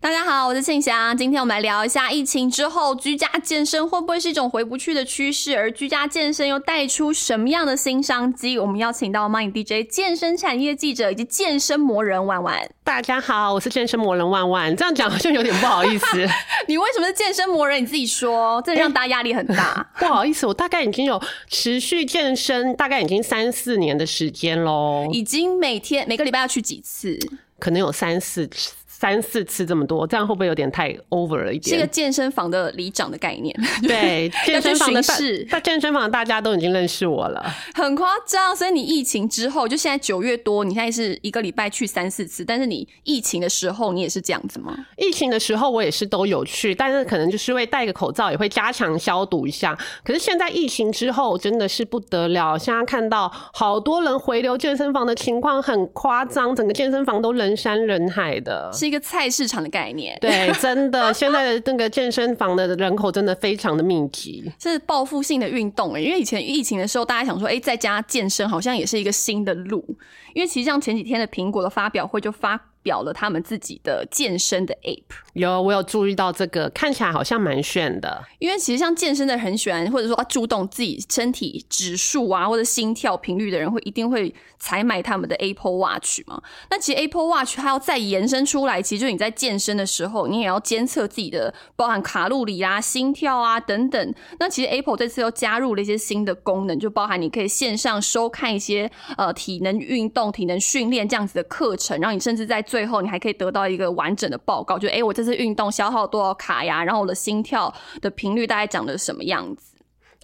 大家好，我是庆祥。今天我们来聊一下疫情之后居家健身会不会是一种回不去的趋势，而居家健身又带出什么样的新商机？我们邀请到 Money DJ 健身产业记者以及健身魔人万万。大家好，我是健身魔人万万。这样讲好像有点不好意思。你为什么是健身魔人？你自己说，这让大家压力很大。不好意思，我大概已经有持续健身，大概已经三四年的时间喽。已经每天每个礼拜要去几次？可能有三四次。三四次这么多，这样会不会有点太 over 了一点？是一个健身房的里长的概念。对，健身房的是，在健身房大家都已经认识我了，很夸张。所以你疫情之后，就现在九月多，你现在是一个礼拜去三四次，但是你疫情的时候，你也是这样子吗？疫情的时候我也是都有去，但是可能就是会戴个口罩，也会加强消毒一下。可是现在疫情之后真的是不得了，现在看到好多人回流健身房的情况很夸张，整个健身房都人山人海的，是一个菜市场的。概念对，真的，现在的那个健身房的人口真的非常的密集，是报复性的运动哎，因为以前疫情的时候，大家想说，哎，在家健身好像也是一个新的路，因为其实像前几天的苹果的发表会就发。表了他们自己的健身的 app，有我有注意到这个，看起来好像蛮炫的。因为其实像健身的很喜欢，或者说注重自己身体指数啊，或者心跳频率的人，会一定会采买他们的 Apple Watch 嘛。那其实 Apple Watch 它要再延伸出来，其实就你在健身的时候，你也要监测自己的包含卡路里啊、心跳啊等等。那其实 Apple 这次又加入了一些新的功能，就包含你可以线上收看一些呃体能运动、体能训练这样子的课程，然后你甚至在最后你还可以得到一个完整的报告，就哎，我这次运动消耗多少卡呀？然后我的心跳的频率大概长得什么样子？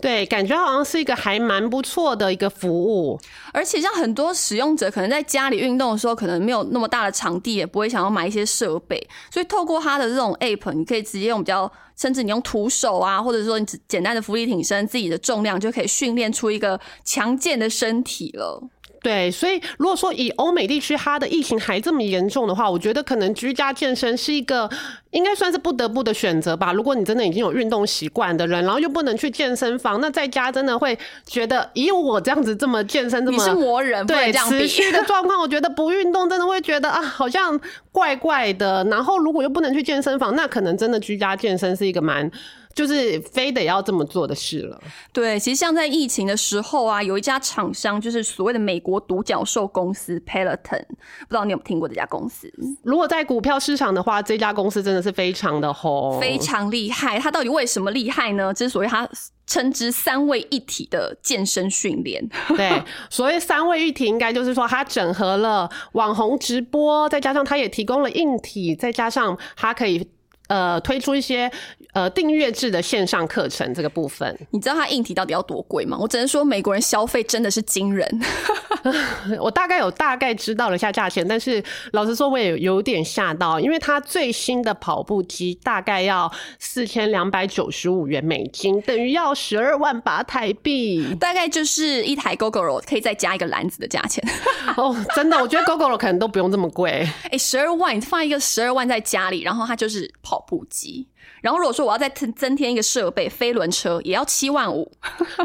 对，感觉好像是一个还蛮不错的一个服务。而且像很多使用者可能在家里运动的时候，可能没有那么大的场地，也不会想要买一些设备，所以透过它的这种 app，你可以直接用比较，甚至你用徒手啊，或者说你简单的浮力挺身，自己的重量就可以训练出一个强健的身体了。对，所以如果说以欧美地区它的疫情还这么严重的话，我觉得可能居家健身是一个应该算是不得不的选择吧。如果你真的已经有运动习惯的人，然后又不能去健身房，那在家真的会觉得，以我这样子这么健身这么你是魔人，对持续的状况，我觉得不运动真的会觉得啊，好像怪怪的。然后如果又不能去健身房，那可能真的居家健身是一个蛮。就是非得要这么做的事了。对，其实像在疫情的时候啊，有一家厂商就是所谓的美国独角兽公司 Peloton，不知道你有没有听过这家公司？如果在股票市场的话，这家公司真的是非常的红，非常厉害。它到底为什么厉害呢？之所以它称之三位一体的健身训练。对，所谓三位一体，应该就是说它整合了网红直播，再加上它也提供了硬体，再加上它可以。呃，推出一些呃订阅制的线上课程这个部分，你知道它硬体到底要多贵吗？我只能说美国人消费真的是惊人。我大概有大概知道了一下价钱，但是老实说我也有点吓到，因为它最新的跑步机大概要四千两百九十五元美金，等于要十二万八台币，大概就是一台 GoGo 可以再加一个篮子的价钱。哦，真的，我觉得 GoGo 可能都不用这么贵。哎，十二万，你放一个十二万在家里，然后它就是跑。跑步机，然后如果说我要再增增添一个设备，飞轮车也要七万五，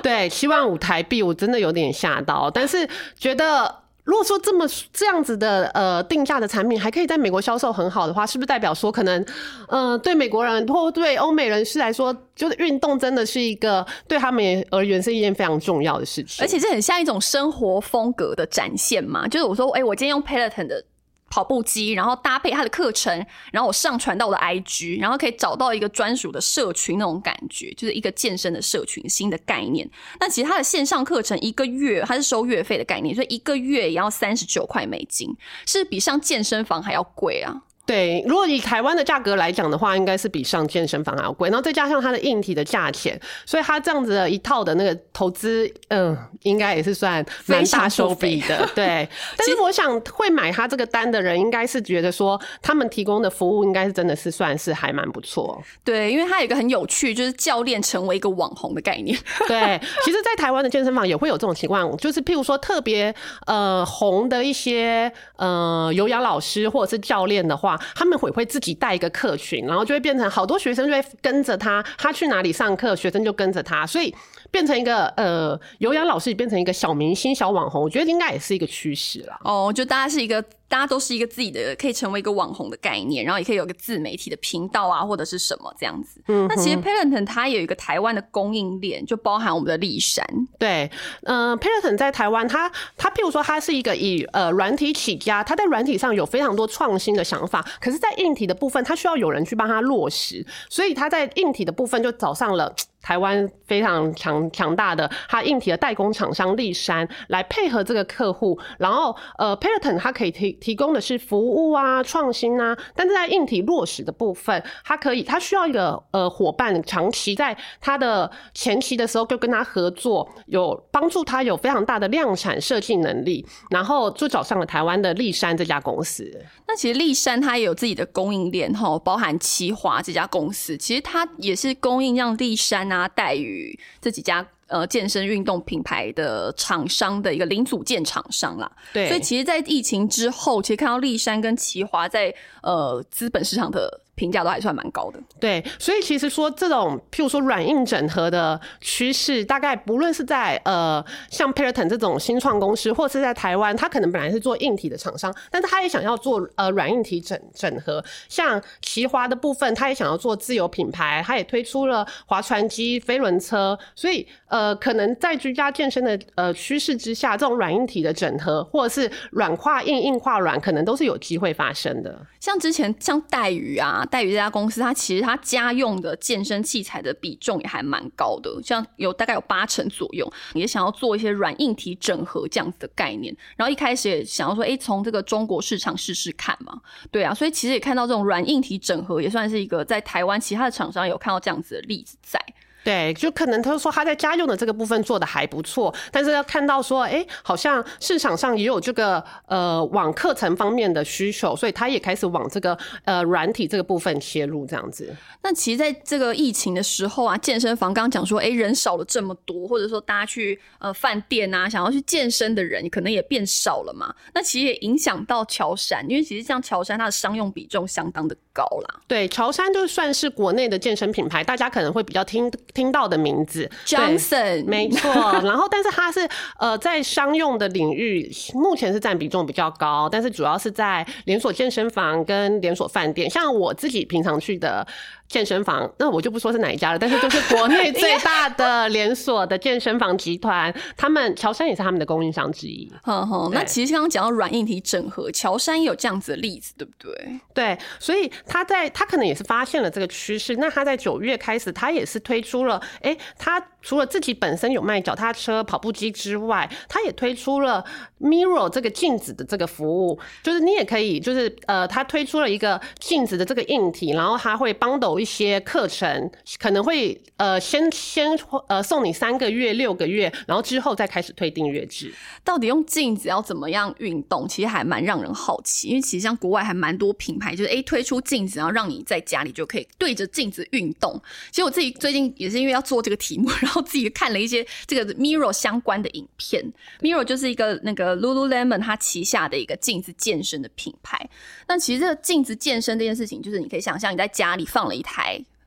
对，七万五台币，我真的有点吓到。但是觉觉得，如果说这么这样子的呃定价的产品还可以在美国销售很好的话，是不是代表说可能呃对美国人或对欧美人士来说，就是运动真的是一个对他们而言是一件非常重要的事情，而且这很像一种生活风格的展现嘛？就是我说，哎，我今天用 Peloton 的。跑步机，然后搭配他的课程，然后我上传到我的 IG，然后可以找到一个专属的社群那种感觉，就是一个健身的社群新的概念。那其实他的线上课程一个月它是收月费的概念，所以一个月也要三十九块美金，是比上健身房还要贵啊。对，如果以台湾的价格来讲的话，应该是比上健身房还要贵，然后再加上它的硬体的价钱，所以它这样子的一套的那个投资，嗯，应该也是算蛮大手笔的。对，但是我想会买他这个单的人，应该是觉得说他们提供的服务应该是真的是算是还蛮不错。对，因为它有一个很有趣，就是教练成为一个网红的概念。对，其实，在台湾的健身房也会有这种情况，就是譬如说特别呃红的一些呃有氧老师或者是教练的话。他们会会自己带一个客群，然后就会变成好多学生就会跟着他，他去哪里上课，学生就跟着他，所以变成一个呃有氧老师，变成一个小明星、小网红，我觉得应该也是一个趋势了。哦，就大家是一个。大家都是一个自己的，可以成为一个网红的概念，然后也可以有个自媒体的频道啊，或者是什么这样子。嗯，那其实 Peloton 它有一个台湾的供应链，就包含我们的立山。对，嗯，Peloton 在台湾，它它譬如说，它是一个以呃软体起家，它在软体上有非常多创新的想法，可是，在硬体的部分，它需要有人去帮它落实，所以它在硬体的部分就找上了。台湾非常强强大的，它硬体的代工厂商立山来配合这个客户，然后呃，Peloton 它可以提提供的是服务啊、创新啊，但是在硬体落实的部分，它可以它需要一个呃伙伴，长期在它的前期的时候就跟他合作，有帮助他有非常大的量产设计能力，然后就找上了台湾的立山这家公司。那其实立山它也有自己的供应链哈，包含奇华这家公司，其实它也是供应让立山。啊，待遇这几家呃健身运动品牌的厂商的一个零组件厂商啦，对，所以其实，在疫情之后，其实看到立山跟奇华在呃资本市场的。评价都还算蛮高的，对，所以其实说这种譬如说软硬整合的趋势，大概不论是在呃像 p e r t o n 这种新创公司，或是在台湾，他可能本来是做硬体的厂商，但是他也想要做呃软硬体整整合。像奇华的部分，他也想要做自有品牌，他也推出了划船机、飞轮车，所以呃可能在居家健身的呃趋势之下，这种软硬体的整合，或者是软化硬、硬化软，可能都是有机会发生的。像之前像带鱼啊。代于这家公司，它其实它家用的健身器材的比重也还蛮高的，像有大概有八成左右，也想要做一些软硬体整合这样子的概念。然后一开始也想要说，哎，从这个中国市场试试看嘛。对啊，所以其实也看到这种软硬体整合，也算是一个在台湾其他的厂商有看到这样子的例子在。对，就可能他说他在家用的这个部分做的还不错，但是要看到说，哎，好像市场上也有这个呃网课程方面的需求，所以他也开始往这个呃软体这个部分切入这样子。那其实在这个疫情的时候啊，健身房刚刚讲说，哎，人少了这么多，或者说大家去呃饭店啊，想要去健身的人可能也变少了嘛。那其实也影响到乔山，因为其实像乔山它的商用比重相当的高啦。对，潮山就算是国内的健身品牌，大家可能会比较听。听到的名字，Johnson，没错。然后，但是它是呃，在商用的领域，目前是占比重比较高，但是主要是在连锁健身房跟连锁饭店，像我自己平常去的。健身房，那我就不说是哪一家了，但是就是国内最大的连锁的健身房集团，他们乔山也是他们的供应商之一。那其实刚刚讲到软硬体整合，乔山也有这样子的例子，对不对？对，所以他在他可能也是发现了这个趋势，那他在九月开始，他也是推出了，哎，他除了自己本身有卖脚踏车、跑步机之外，他也推出了 Mirror 这个镜子的这个服务，就是你也可以，就是呃，他推出了一个镜子的这个硬体，然后他会帮抖。一些课程可能会呃先先呃送你三个月六个月，然后之后再开始推订阅制。到底用镜子要怎么样运动？其实还蛮让人好奇，因为其实像国外还蛮多品牌，就是哎推出镜子，然后让你在家里就可以对着镜子运动。其实我自己最近也是因为要做这个题目，然后自己看了一些这个 Mirror 相关的影片。Mirror 就是一个那个 Lululemon 它旗下的一个镜子健身的品牌。那其实这个镜子健身这件事情，就是你可以想象你在家里放了一台。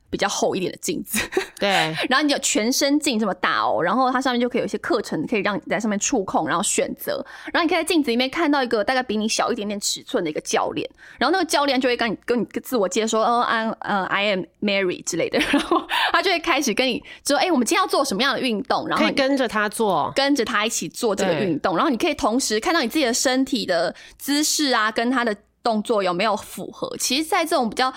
比较厚一点的镜子，对，然后你有全身镜这么大哦，然后它上面就可以有一些课程，可以让你在上面触控，然后选择，然后你可以在镜子里面看到一个大概比你小一点点尺寸的一个教练，然后那个教练就会跟你跟你自我介绍，嗯，哦，I'm 呃 I am Mary 之类的，然后他就会开始跟你说，哎，我们今天要做什么样的运动，然后可以跟着他做，跟着他一起做这个运动，然后你可以同时看到你自己的身体的姿势啊，跟他的动作有没有符合。其实，在这种比较。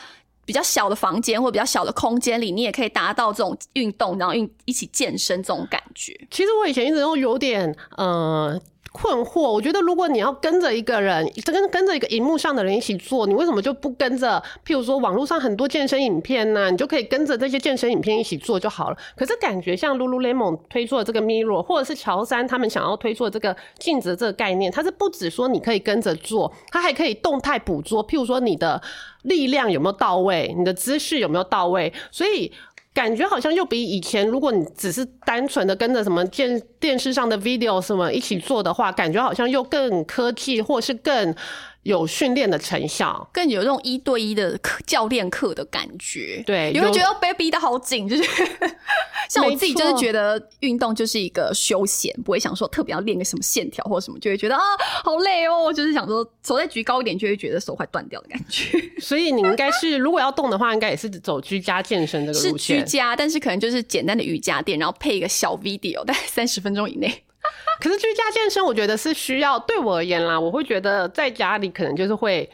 比较小的房间或比较小的空间里，你也可以达到这种运动，然后运一起健身这种感觉。其实我以前一直都有点呃。困惑，我觉得如果你要跟着一个人，跟跟着一个荧幕上的人一起做，你为什么就不跟着？譬如说网络上很多健身影片呢，你就可以跟着这些健身影片一起做就好了。可是感觉像 Lululemon 推出的这个 Mirror，或者是乔山他们想要推出的这个镜子这个概念，它是不止说你可以跟着做，它还可以动态捕捉，譬如说你的力量有没有到位，你的姿势有没有到位，所以。感觉好像又比以前，如果你只是单纯的跟着什么电电视上的 video 什么一起做的话，感觉好像又更科技，或是更有训练的成效，更有这种一对一的课教练课的感觉。对，你会觉得被逼得好紧，就是 像我自己就是觉得运动就是一个休闲，不会想说特别要练个什么线条或什么，就会觉得啊好累哦，就是想说手再举高一点就会觉得手快断掉的感觉。所以你应该是如果要动的话，应该也是走居家健身这个路线。是居家，但是可能就是简单的瑜伽垫，然后配一个小 video，大概三十分钟以内。可是居家健身，我觉得是需要对我而言啦，我会觉得在家里可能就是会。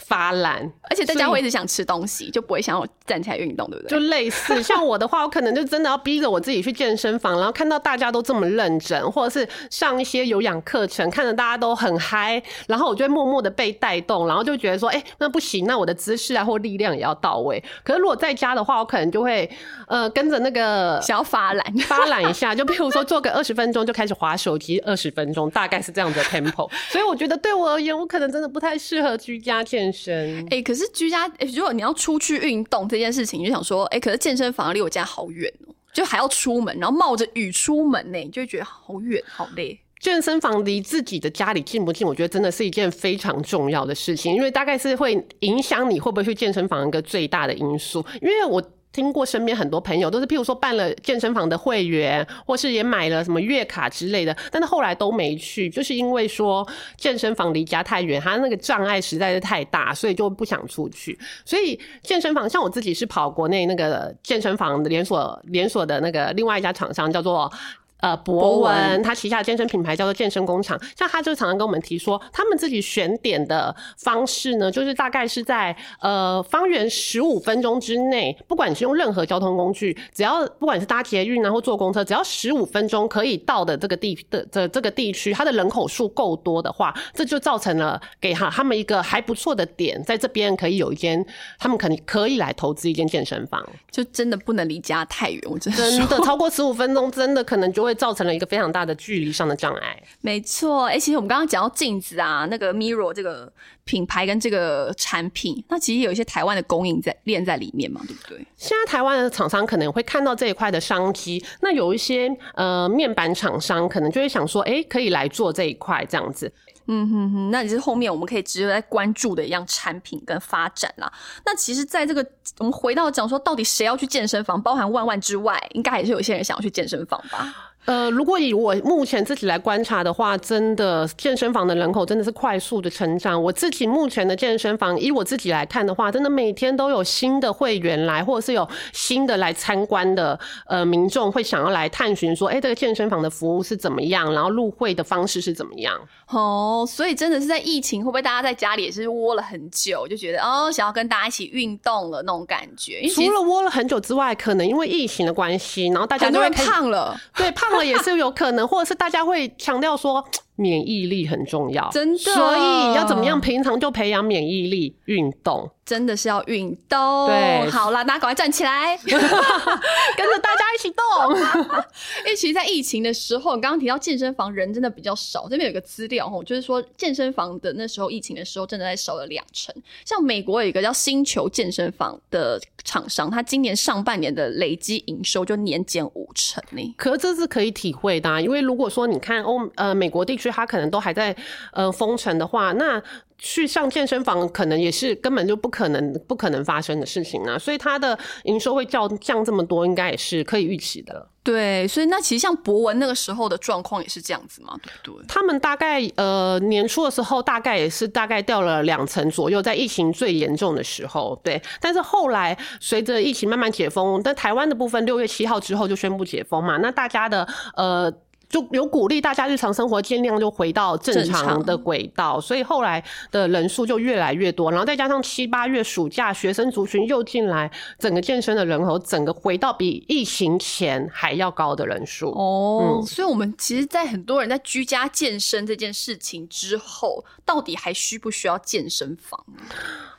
发懒，而且在家会一直想吃东西，就不会想要站起来运动，对不对？就类似 像我的话，我可能就真的要逼着我自己去健身房，然后看到大家都这么认真，或者是上一些有氧课程，看着大家都很嗨，然后我就会默默的被带动，然后就觉得说，哎，那不行，那我的姿势啊或力量也要到位。可是如果在家的话，我可能就会呃跟着那个想要发懒，发懒一下，就比如说做个二十分钟就开始划手机，二十分钟大概是这样的 tempo。所以我觉得对我而言，我可能真的不太适合居家。健身哎，可是居家，如果你要出去运动这件事情，你就想说，哎，可是健身房离我家好远哦，就还要出门，然后冒着雨出门呢，就会觉得好远好累。健身房离自己的家里近不近？我觉得真的是一件非常重要的事情，因为大概是会影响你会不会去健身房一个最大的因素。因为我。听过身边很多朋友都是，譬如说办了健身房的会员，或是也买了什么月卡之类的，但是后来都没去，就是因为说健身房离家太远，他那个障碍实在是太大，所以就不想出去。所以健身房像我自己是跑国内那个健身房的连锁连锁的那个另外一家厂商叫做。呃，博文他旗下的健身品牌叫做健身工厂，像他就常常跟我们提说，他们自己选点的方式呢，就是大概是在呃方圆十五分钟之内，不管你是用任何交通工具，只要不管是搭捷运然后坐公车，只要十五分钟可以到的这个地的的这个地区，它的人口数够多的话，这就造成了给哈他们一个还不错的点，在这边可以有一间，他们肯定可以来投资一间健身房，就真的不能离家太远，我真的真的超过十五分钟，真的可能就会。会造成了一个非常大的距离上的障碍。没错，哎，其实我们刚刚讲到镜子啊，那个 Mirror 这个品牌跟这个产品，那其实有一些台湾的供应在链在里面嘛，对不对？现在台湾的厂商可能会看到这一块的商机，那有一些呃面板厂商可能就会想说，哎，可以来做这一块这样子。嗯哼哼，那也是后面我们可以值得在关注的一样产品跟发展啦。那其实，在这个我们回到讲说，到底谁要去健身房？包含万万之外，应该还是有些人想要去健身房吧。呃，如果以我目前自己来观察的话，真的健身房的人口真的是快速的成长。我自己目前的健身房，以我自己来看的话，真的每天都有新的会员来，或者是有新的来参观的呃民众会想要来探寻说，哎，这个健身房的服务是怎么样，然后入会的方式是怎么样。哦，所以真的是在疫情，会不会大家在家里也是窝了很久，就觉得哦，想要跟大家一起运动了那种感觉？除了窝了很久之外，可能因为疫情的关系，然后大家都会胖了，对胖。也是有可能，或者是大家会强调说免疫力很重要，真的，所以要怎么样？平常就培养免疫力，运动。真的是要运动，对，好了，大家赶快站起来，跟着大家一起动。因为其实，在疫情的时候，你刚刚提到健身房人真的比较少。这边有个资料哦，就是说健身房的那时候疫情的时候，真的在少了两成。像美国有一个叫星球健身房的厂商，他今年上半年的累积营收就年减五成呢。可是这是可以体会的，因为如果说你看欧呃美国地区，它可能都还在呃封城的话，那。去上健身房可能也是根本就不可能、不可能发生的事情啊，所以它的营收会降降这么多，应该也是可以预期的。对，所以那其实像博文那个时候的状况也是这样子嘛，对不对？他们大概呃年初的时候，大概也是大概掉了两成左右，在疫情最严重的时候，对。但是后来随着疫情慢慢解封，但台湾的部分六月七号之后就宣布解封嘛，那大家的呃。就有鼓励大家日常生活尽量就回到正常的轨道，所以后来的人数就越来越多，然后再加上七八月暑假学生族群又进来，整个健身的人口整个回到比疫情前还要高的人数。哦，所以我们其实，在很多人在居家健身这件事情之后，到底还需不需要健身房？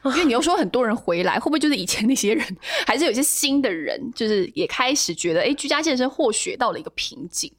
因为你又说很多人回来，会不会就是以前那些人，还是有些新的人，就是也开始觉得，哎，居家健身或许到了一个瓶颈。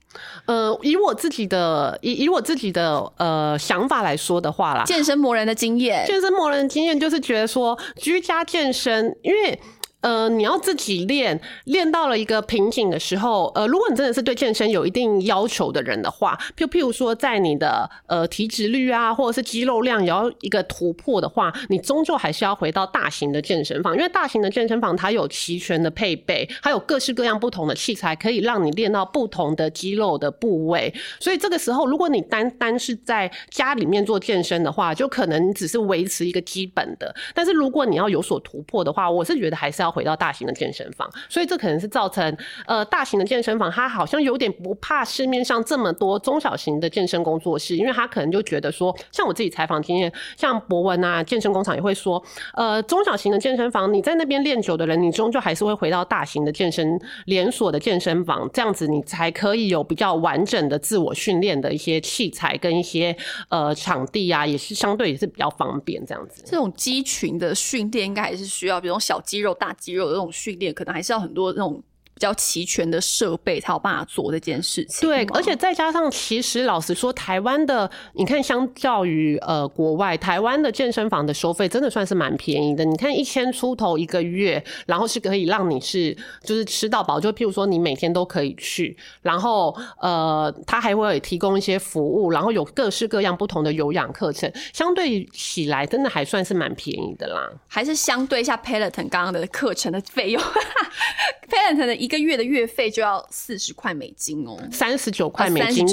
呃，以我自己的以以我自己的呃想法来说的话啦，健身磨人的经验，健身磨人的经验就是觉得说，居家健身，因为呃，你要自己练，练到了一个瓶颈的时候，呃，如果你真的是对健身有一定要求的人的话，就譬如说，在你的呃体脂率啊，或者是肌肉量也要一个突破的话，你终究还是要回到大型的健身房，因为大型的健身房它有齐全的配备，还有各式各样不同的器材，可以让你练到不同的肌肉的部位。所以这个时候，如果你单单是在家里面做健身的话，就可能只是维持一个基本的。但是如果你要有所突破的话，我是觉得还是要。回到大型的健身房，所以这可能是造成呃大型的健身房，它好像有点不怕市面上这么多中小型的健身工作室，因为他可能就觉得说，像我自己采访经验，像博文啊健身工厂也会说，呃中小型的健身房，你在那边练久的人，你终究还是会回到大型的健身连锁的健身房，这样子你才可以有比较完整的自我训练的一些器材跟一些呃场地啊，也是相对也是比较方便这样子。这种肌群的训练应该还是需要，比如小肌肉大。肌肉的那种训练，可能还是要很多那种。比较齐全的设备才有办法做这件事情。对，而且再加上，其实老实说，台湾的你看，相较于呃国外，台湾的健身房的收费真的算是蛮便宜的。你看一千出头一个月，然后是可以让你是就是吃到饱，就譬如说你每天都可以去，然后呃，他还会提供一些服务，然后有各式各样不同的有氧课程，相对起来真的还算是蛮便宜的啦。还是相对一下 Peloton 刚刚的课程的费用，Peloton 的一。一个月的月费就要四十块美金哦，三十九块美金，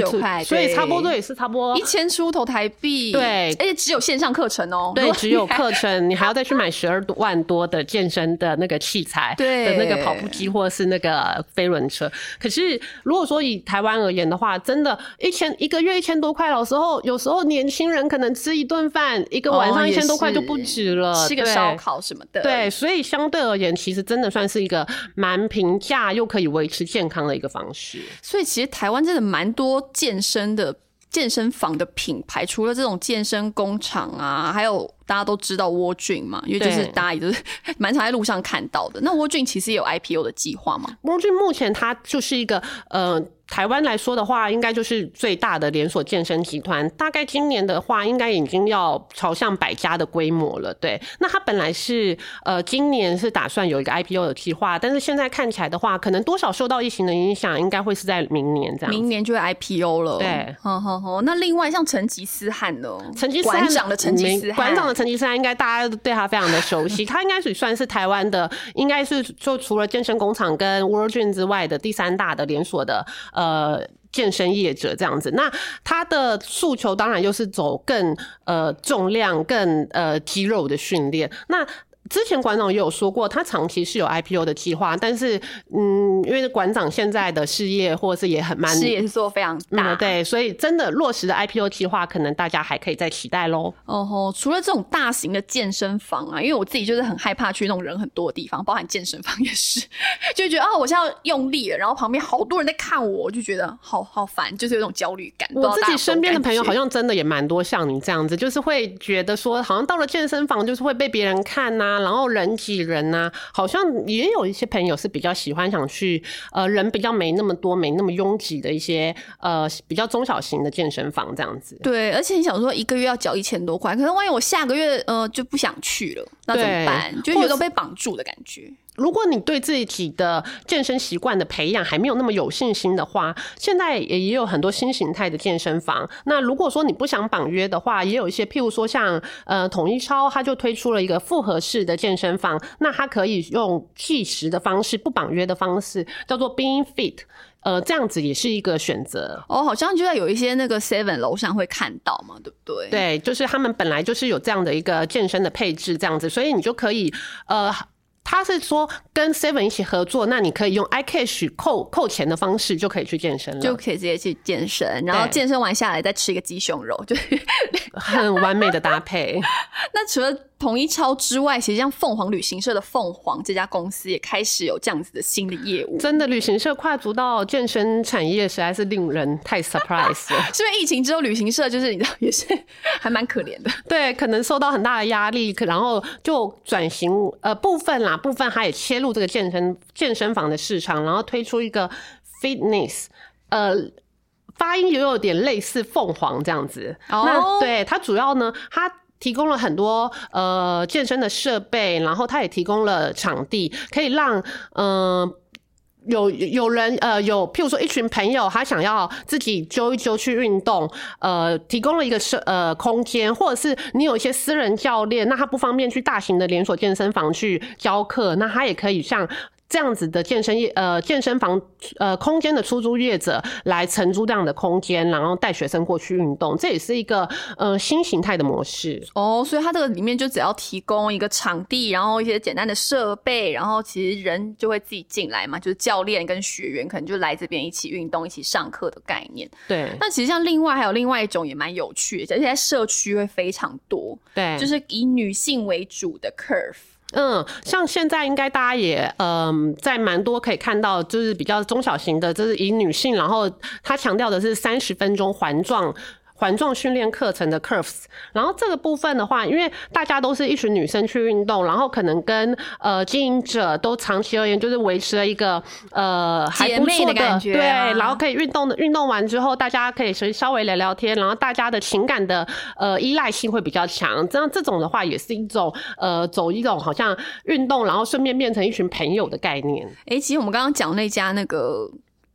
所以差不多也是差不多一千出头台币。对，而且只有线上课程哦，对，只有课程，你还要再去买十二万多的健身的那个器材，对的那个跑步机或者是那个飞轮车。可是如果说以台湾而言的话，真的，一千一个月一千多块，有时候有时候年轻人可能吃一顿饭，一个晚上一千多块就不止了，吃个烧烤什么的。对，所以相对而言，其实真的算是一个蛮平价。又可以维持健康的一个方式，所以其实台湾真的蛮多健身的健身房的品牌，除了这种健身工厂啊，还有大家都知道沃俊嘛，因为就是大家也都是 蛮常在路上看到的。那沃俊其实有 IPO 的计划嘛？沃俊目前它就是一个呃。台湾来说的话，应该就是最大的连锁健身集团。大概今年的话，应该已经要朝向百家的规模了。对，那它本来是呃，今年是打算有一个 IPO 的计划，但是现在看起来的话，可能多少受到疫情的影响，应该会是在明年这样。明年就会 IPO 了。对，好好好。那另外像成吉思汗呢？成吉思汗馆长的成吉思汗，馆长的成吉思汗，应该大家都对他非常的熟悉。他应该是算是台湾的，应该是就除了健身工厂跟 World Gym 之外的第三大的连锁的呃。健身业者这样子，那他的诉求当然就是走更呃重量、更呃肌肉的训练。那之前馆长也有说过，他长期是有 IPO 的计划，但是嗯，因为馆长现在的事业或者是也很蛮事业是做非常大，对，所以真的落实的 IPO 计划，可能大家还可以再期待喽。哦吼，除了这种大型的健身房啊，因为我自己就是很害怕去那种人很多的地方，包含健身房也是，就觉得啊，我现在要用力了，然后旁边好多人在看我，我就觉得好好烦，就是有种焦虑感。我自己身边的朋友好像真的也蛮多像你这样子，就是会觉得说，好像到了健身房就是会被别人看呐。然后人挤人呐，好像也有一些朋友是比较喜欢想去，呃，人比较没那么多、没那么拥挤的一些，呃，比较中小型的健身房这样子。对，而且你想说一个月要缴一千多块，可是万一我下个月呃就不想去了，那怎么办？就有种被绑住的感觉。如果你对自己的健身习惯的培养还没有那么有信心的话，现在也也有很多新形态的健身房。那如果说你不想绑约的话，也有一些，譬如说像呃统一超，它就推出了一个复合式的健身房，那它可以用计时的方式，不绑约的方式，叫做 Being Fit，呃，这样子也是一个选择。哦，好像就在有一些那个 Seven 楼上会看到嘛，对不对？对，就是他们本来就是有这样的一个健身的配置，这样子，所以你就可以呃。他是说跟 Seven 一起合作，那你可以用 iCash 扣扣钱的方式就可以去健身了，就可以直接去健身，然后健身完下来再吃一个鸡胸肉，就很完美的搭配。那除了统一超之外，其实像凤凰旅行社的凤凰这家公司也开始有这样子的新的业务。真的，旅行社跨足到健身产业，实在是令人太 surprise 了。是因为疫情之后，旅行社就是你知道，也是还蛮可怜的。对，可能受到很大的压力，然后就转型呃部分啦，部分他也切入这个健身健身房的市场，然后推出一个 fitness，呃，发音也有点类似凤凰这样子。哦，那对它主要呢，它。提供了很多呃健身的设备，然后它也提供了场地，可以让嗯。有有人呃有，譬如说一群朋友，他想要自己揪一揪去运动，呃，提供了一个设呃空间，或者是你有一些私人教练，那他不方便去大型的连锁健身房去教课，那他也可以像。这样子的健身业呃健身房呃空间的出租业者来承租这样的空间，然后带学生过去运动，这也是一个呃新形态的模式哦。所以它这个里面就只要提供一个场地，然后一些简单的设备，然后其实人就会自己进来嘛，就是教练跟学员可能就来这边一起运动、一起上课的概念。对。那其实像另外还有另外一种也蛮有趣的，而且在社区会非常多。对。就是以女性为主的 curve。嗯，像现在应该大家也嗯，在蛮多可以看到，就是比较中小型的，就是以女性，然后他强调的是三十分钟环状。环状训练课程的 curves，然后这个部分的话，因为大家都是一群女生去运动，然后可能跟呃经营者都长期而言就是维持了一个呃还不错的感觉，对，然后可以运动的运动完之后，大家可以稍稍微聊聊天，然后大家的情感的呃依赖性会比较强，这样这种的话也是一种呃走一种好像运动，然后顺便变成一群朋友的概念。哎，其实我们刚刚讲那家那个。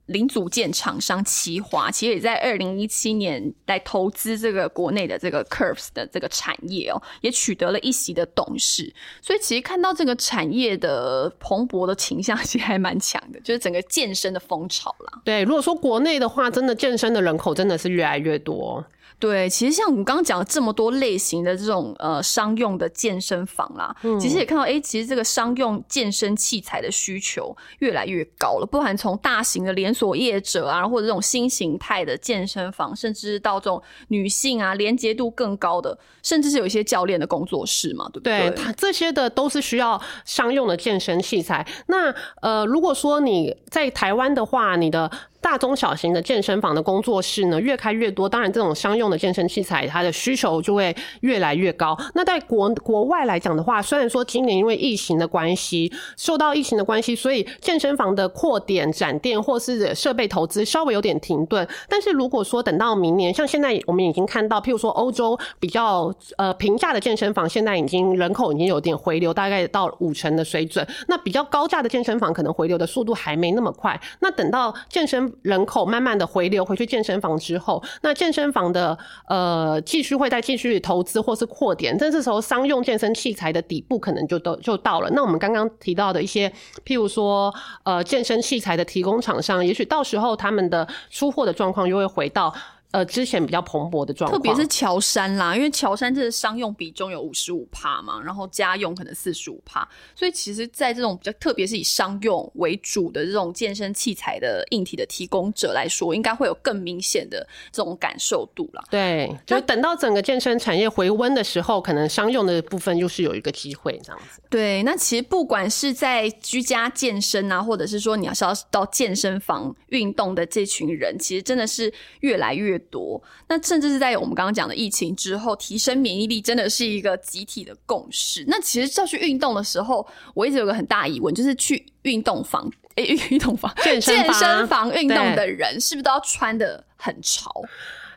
零组件厂商奇华，其实也在二零一七年来投资这个国内的这个 Curves 的这个产业哦，也取得了一席的董事。所以其实看到这个产业的蓬勃的倾向，其实还蛮强的，就是整个健身的风潮啦。对，如果说国内的话，真的健身的人口真的是越来越多。对，其实像我们刚刚讲了这么多类型的这种呃商用的健身房啦，其实也看到，哎，其实这个商用健身器材的需求越来越高了，不含从大型的连锁业者啊，或者这种新形态的健身房，甚至到这种女性啊，连接度更高的，甚至是有一些教练的工作室嘛，对不对？对，这些的都是需要商用的健身器材。那呃，如果说你在台湾的话，你的大中小型的健身房的工作室呢，越开越多。当然，这种商用的健身器材，它的需求就会越来越高。那在国国外来讲的话，虽然说今年因为疫情的关系，受到疫情的关系，所以健身房的扩点、展店或是设备投资稍微有点停顿。但是如果说等到明年，像现在我们已经看到，譬如说欧洲比较呃平价的健身房，现在已经人口已经有点回流，大概到五成的水准。那比较高价的健身房，可能回流的速度还没那么快。那等到健身人口慢慢的回流回去健身房之后，那健身房的呃继续会在继续投资或是扩点，但这时候商用健身器材的底部可能就都就到了。那我们刚刚提到的一些，譬如说呃健身器材的提供厂商，也许到时候他们的出货的状况又会回到。呃，之前比较蓬勃的状况，特别是乔山啦，因为乔山这个商用比重有五十五帕嘛，然后家用可能四十五帕，所以其实，在这种比较特别是以商用为主的这种健身器材的硬体的提供者来说，应该会有更明显的这种感受度了。对，就等到整个健身产业回温的时候，可能商用的部分又是有一个机会这样子。对，那其实不管是在居家健身啊，或者是说你要是要到健身房运动的这群人，其实真的是越来越。多，那甚至是在我们刚刚讲的疫情之后，提升免疫力真的是一个集体的共识。那其实要去运动的时候，我一直有个很大疑问，就是去运动房，诶，运动房、健身房运动的人，是不是都要穿的很潮？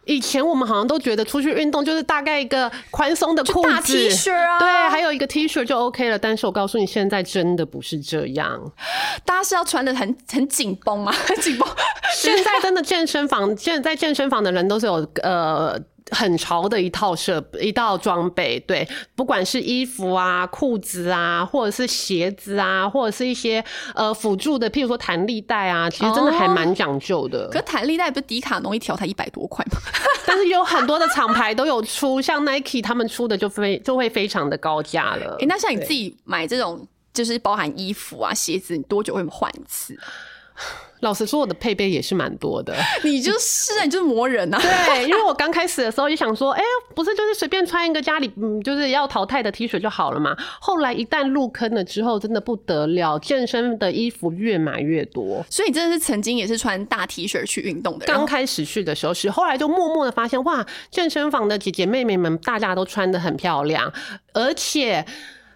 以前我们好像都觉得出去运动就是大概一个宽松的裤子、T 恤啊，对，还有一个 T 恤就 OK 了。但是我告诉你，现在真的不是这样，大家是要穿的很很紧绷吗？很 紧绷。现在真的健身房，现在在健身房的人都是有呃。很潮的一套设一套装备，对，不管是衣服啊、裤子啊，或者是鞋子啊，或者是一些呃辅助的，譬如说弹力带啊，其实真的还蛮讲究的。可弹力带不是迪卡侬一条才一百多块吗？但是有很多的厂牌都有出，像 Nike 他们出的就非就会非常的高价了。哎，那像你自己买这种，就是包含衣服啊、鞋子，你多久会换一次？老实说，我的配备也是蛮多的。你就是啊，你就是磨人啊！对，因为我刚开始的时候就想说，哎，不是就是随便穿一个家里嗯就是要淘汰的 T 恤就好了嘛。后来一旦入坑了之后，真的不得了，健身的衣服越买越多。所以你真的是曾经也是穿大 T 恤去运动的。刚开始去的时候是，后来就默默的发现，哇，健身房的姐姐妹妹们大家都穿的很漂亮，而且。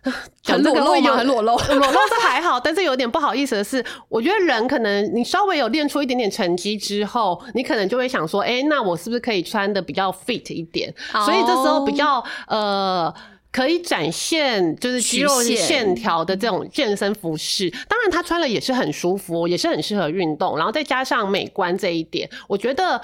很裸露吗？很裸露，裸露是还好，但是有点不好意思的是，我觉得人可能你稍微有练出一点点成绩之后，你可能就会想说，哎，那我是不是可以穿的比较 fit 一点？所以这时候比较呃。可以展现就是肌肉线条的这种健身服饰，当然他穿了也是很舒服，也是很适合运动，然后再加上美观这一点，我觉得。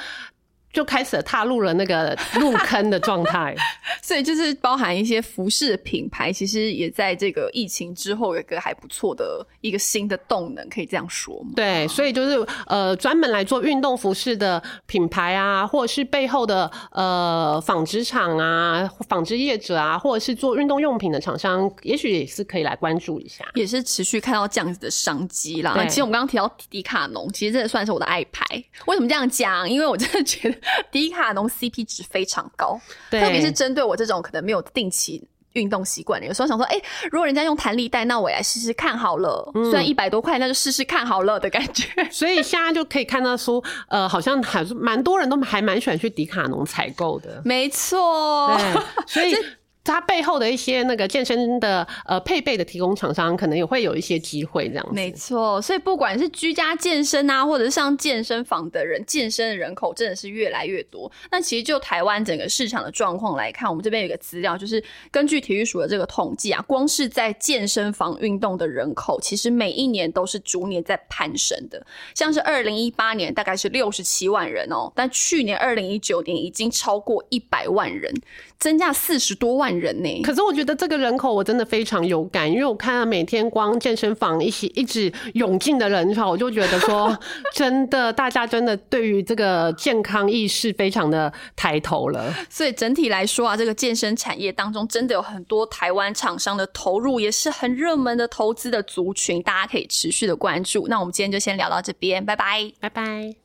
就开始踏入了那个入坑的状态，所以就是包含一些服饰品牌，其实也在这个疫情之后有一个还不错的一个新的动能，可以这样说吗？对，所以就是呃，专门来做运动服饰的品牌啊，或者是背后的呃纺织厂啊、纺织业者啊，或者是做运动用品的厂商，也许也是可以来关注一下，也是持续看到这样子的商机啦。其实我们刚刚提到迪卡侬，其实这算是我的爱牌。为什么这样讲？因为我真的觉得。迪卡侬 CP 值非常高，特别是针对我这种可能没有定期运动习惯的，有时候想说，哎，如果人家用弹力带，那我来试试看好了。虽然一百多块，那就试试看好了的感觉。所以现在就可以看到说，呃，好像还是蛮多人都还蛮喜欢去迪卡侬采购的。没错，所以。它背后的一些那个健身的呃配备的提供厂商，可能也会有一些机会这样子。没错，所以不管是居家健身啊，或者是上健身房的人，健身的人口真的是越来越多。那其实就台湾整个市场的状况来看，我们这边有个资料，就是根据体育署的这个统计啊，光是在健身房运动的人口，其实每一年都是逐年在攀升的。像是二零一八年大概是六十七万人哦，但去年二零一九年已经超过一百万人。增加四十多万人呢，可是我觉得这个人口我真的非常有感，因为我看到每天光健身房一起一直涌进的人潮，我就觉得说，真的大家真的对于这个健康意识非常的抬头了。所以整体来说啊，这个健身产业当中真的有很多台湾厂商的投入，也是很热门的投资的族群，大家可以持续的关注。那我们今天就先聊到这边，拜拜，拜拜。